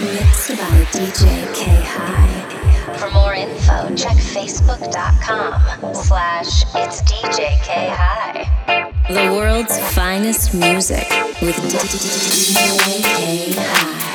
Mixed by DJ K High. For more info, check facebook.com slash it's DJ K High. The world's finest music with DJ K High.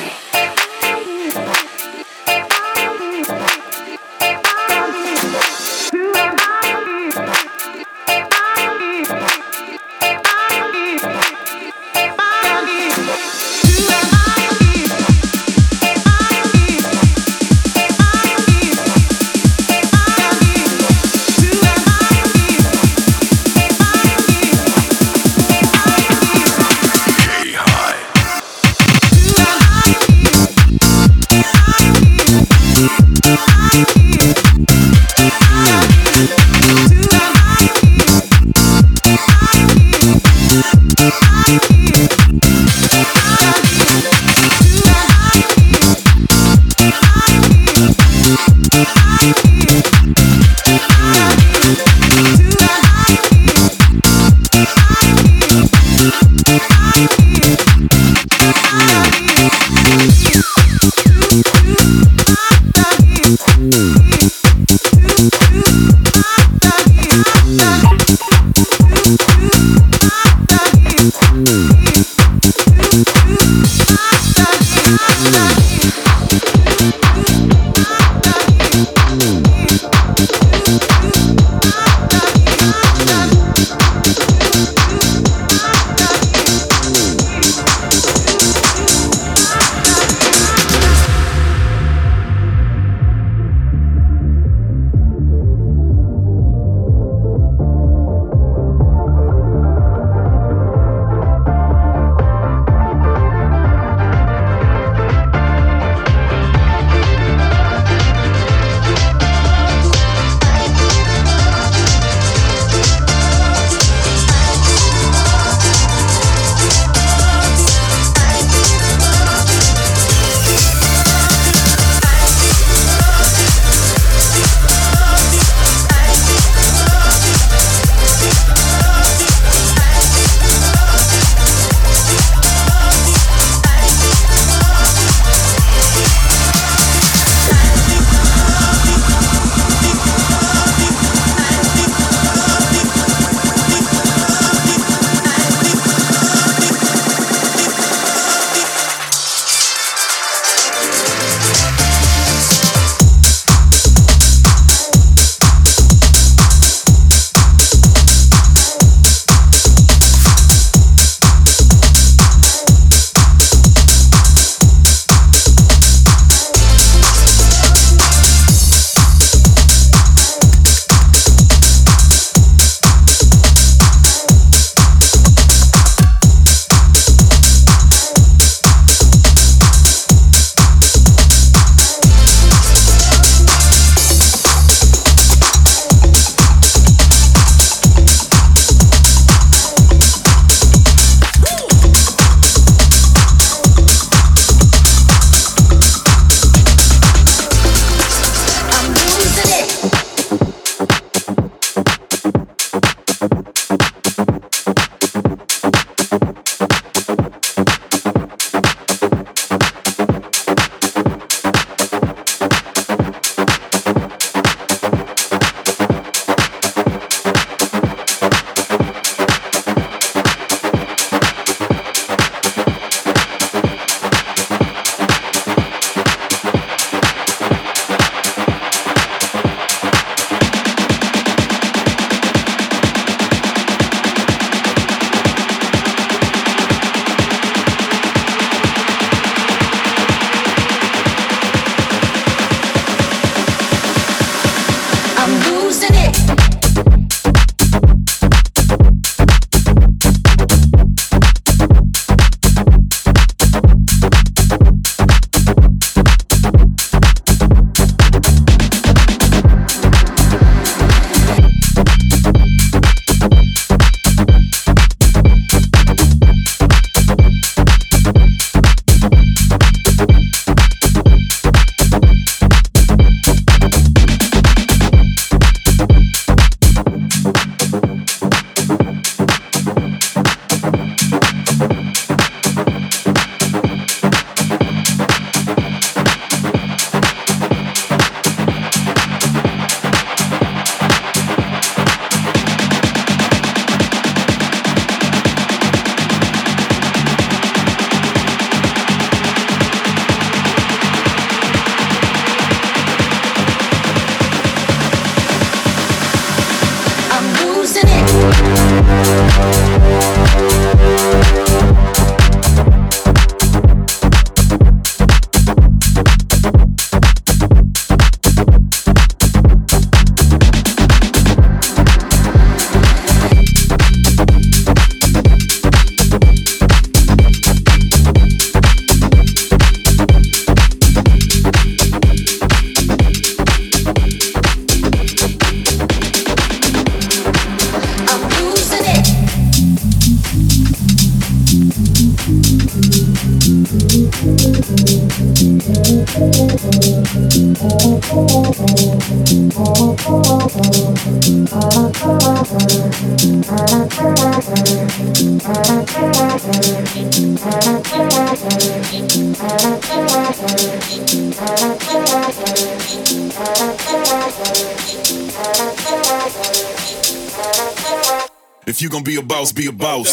Be a boss,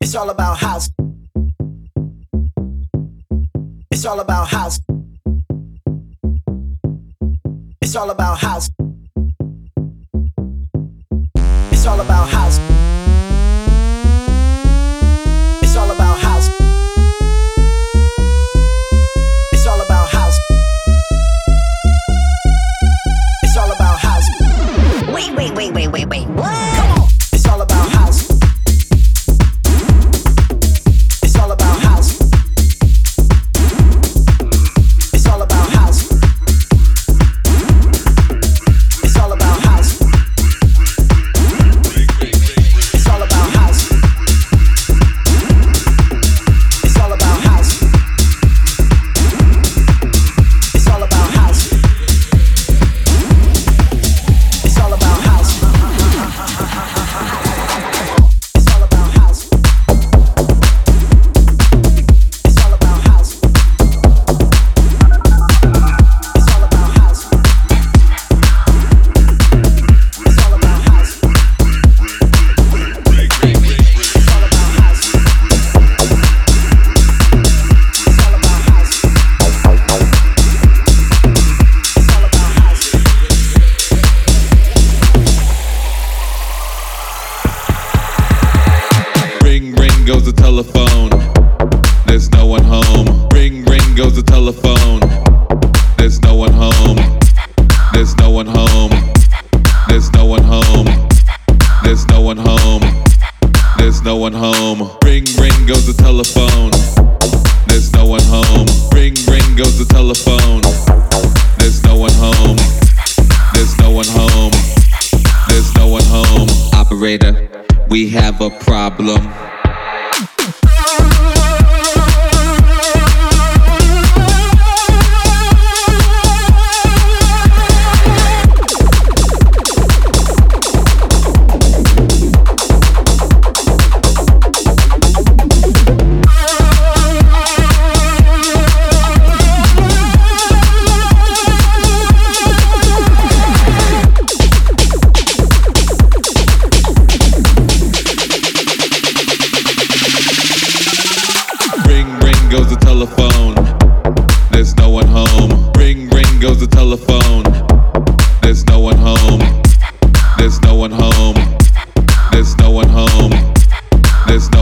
It's all about house. It's all about house. It's all about house. It's all about house.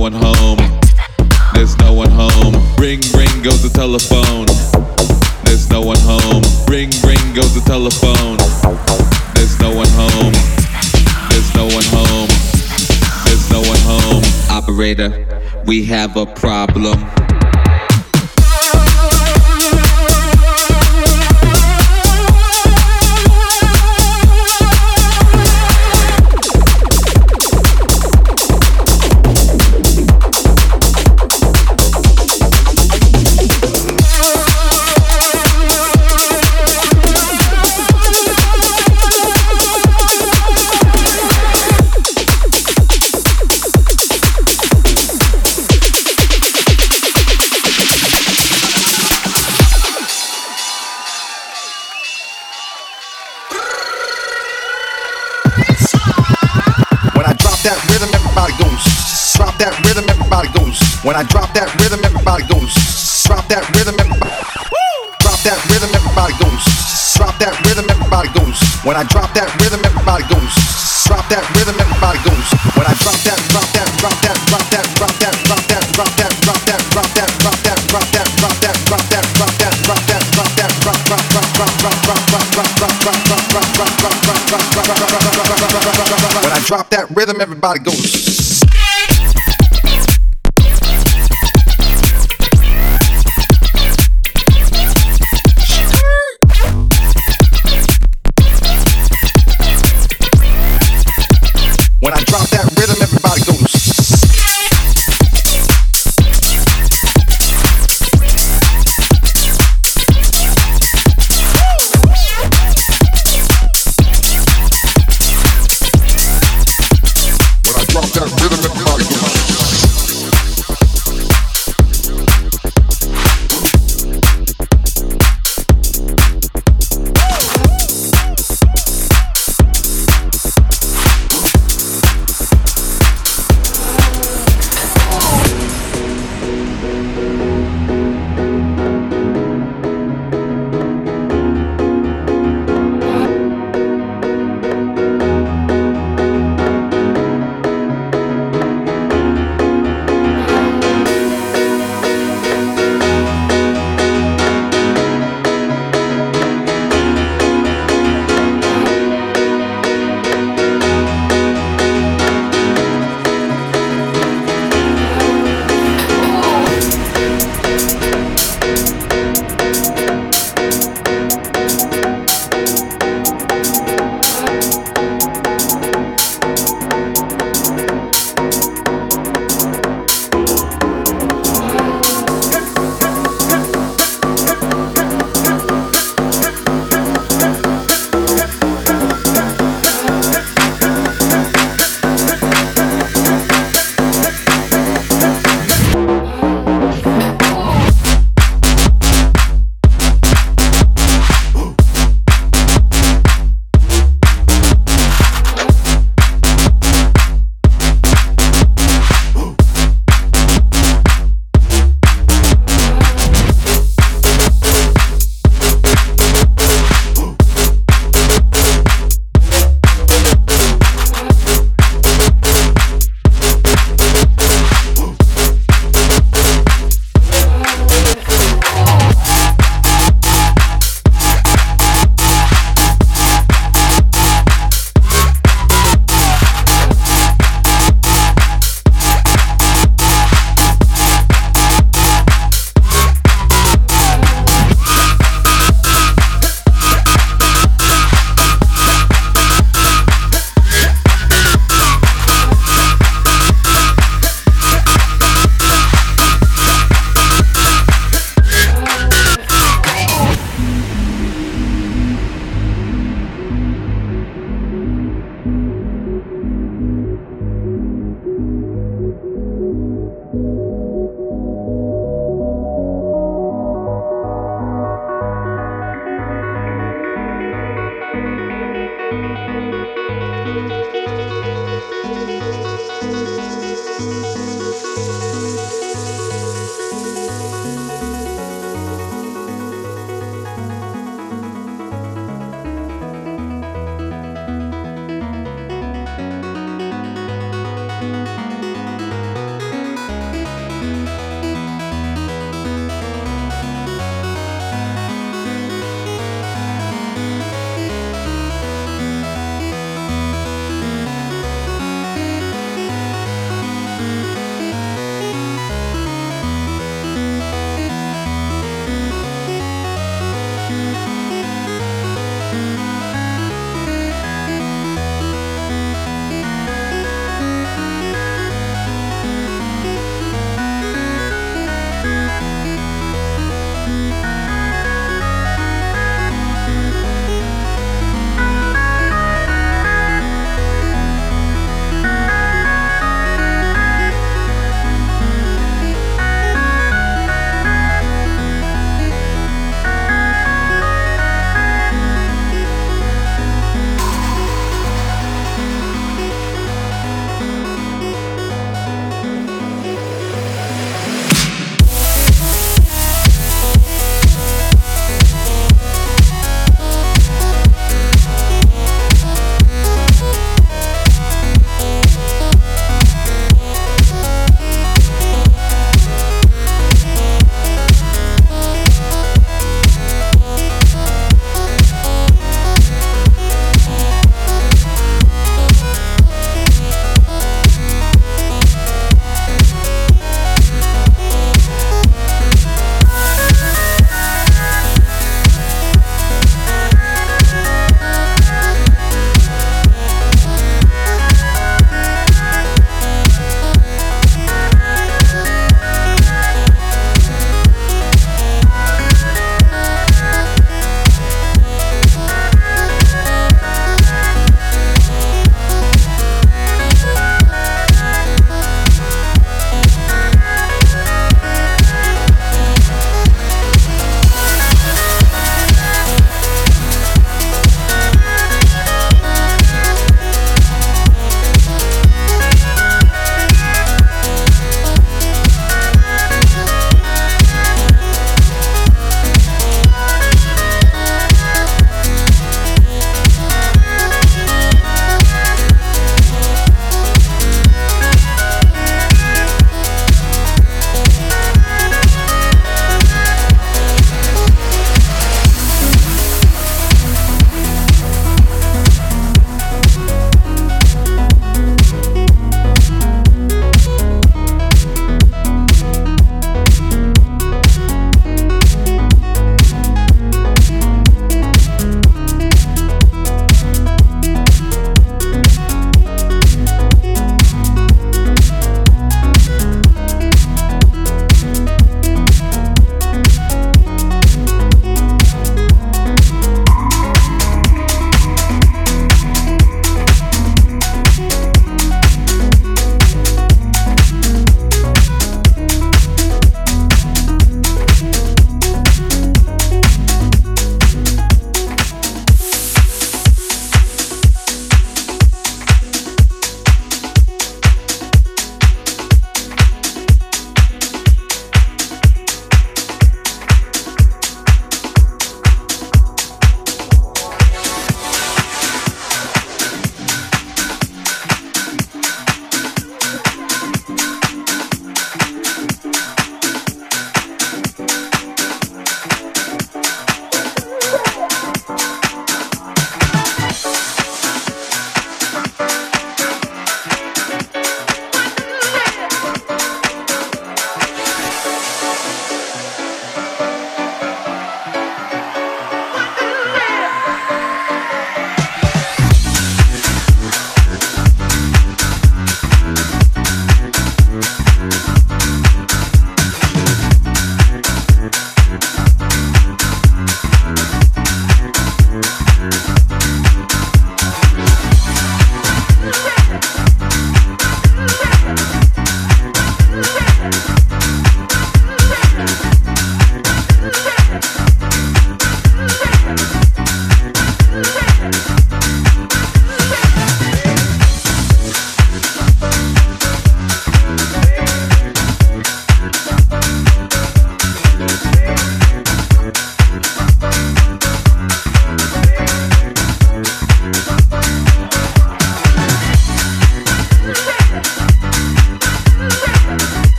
one home. There's no one home. Ring, ring goes the telephone. There's no one home. Ring, ring goes the telephone. There's no one home. There's no one home. There's no one home. Operator, we have a problem. When I drop that rhythm, everybody goes.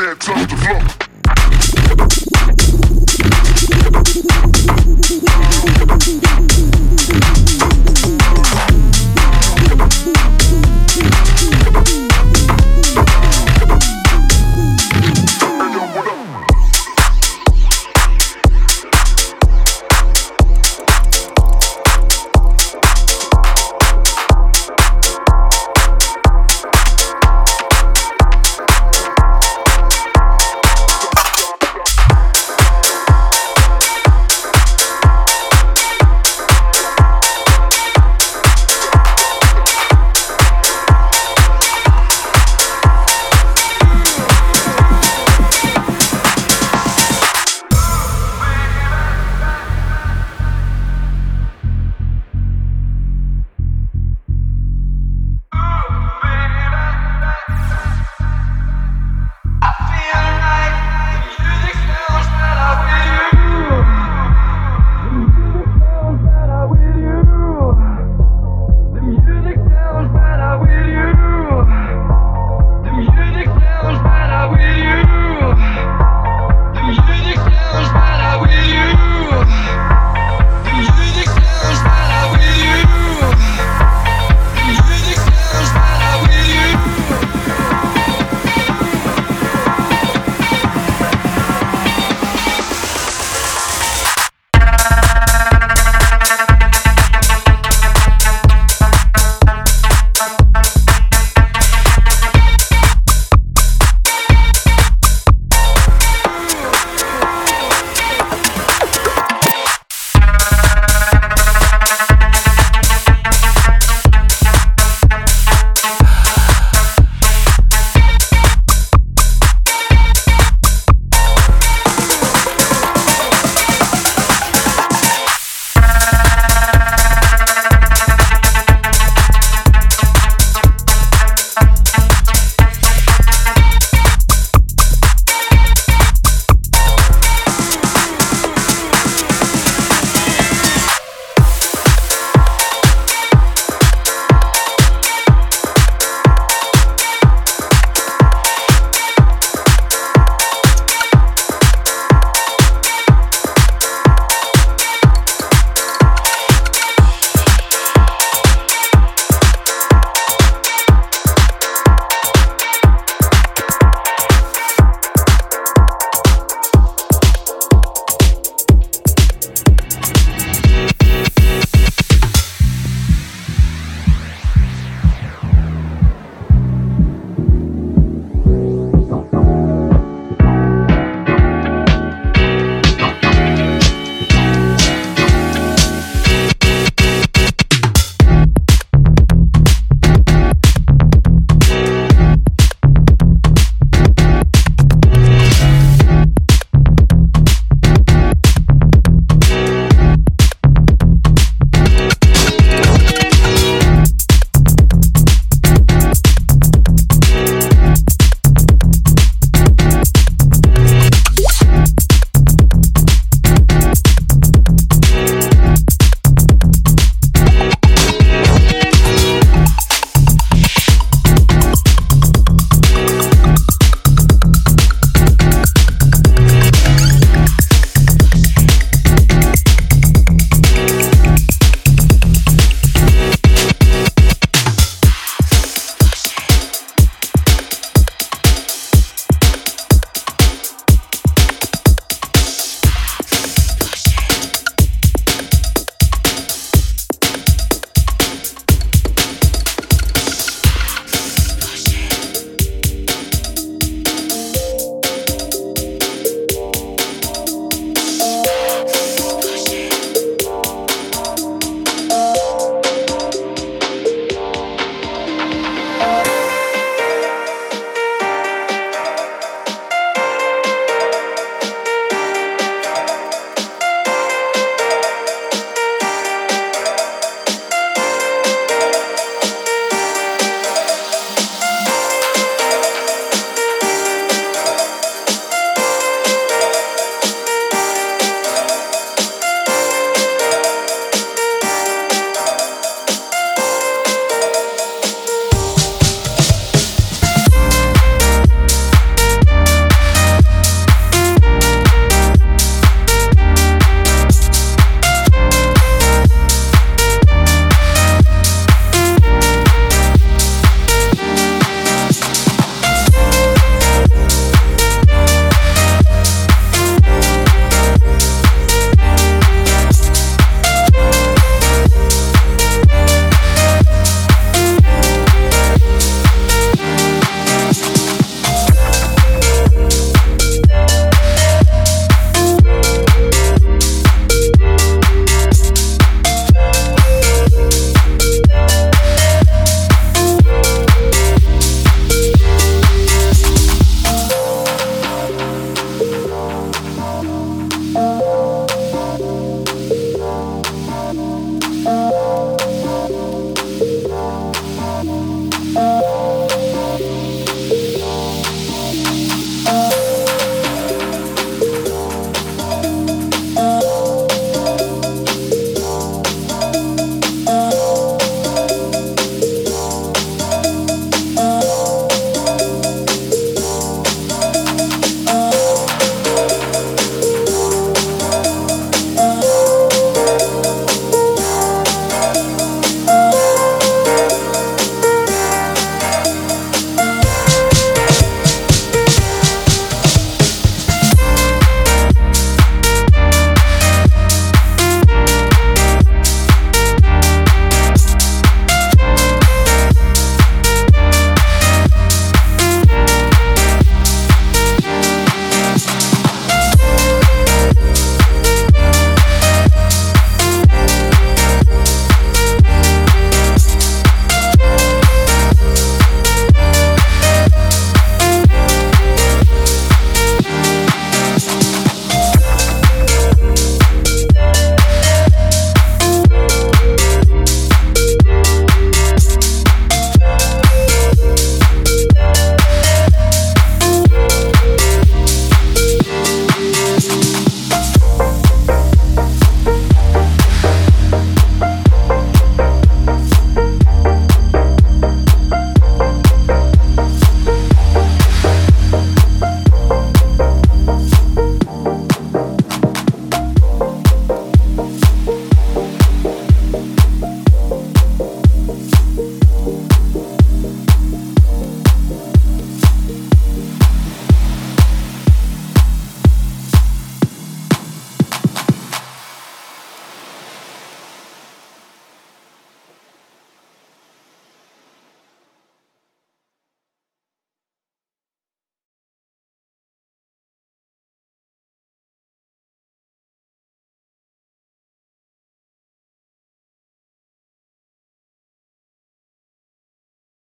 hands off the floor.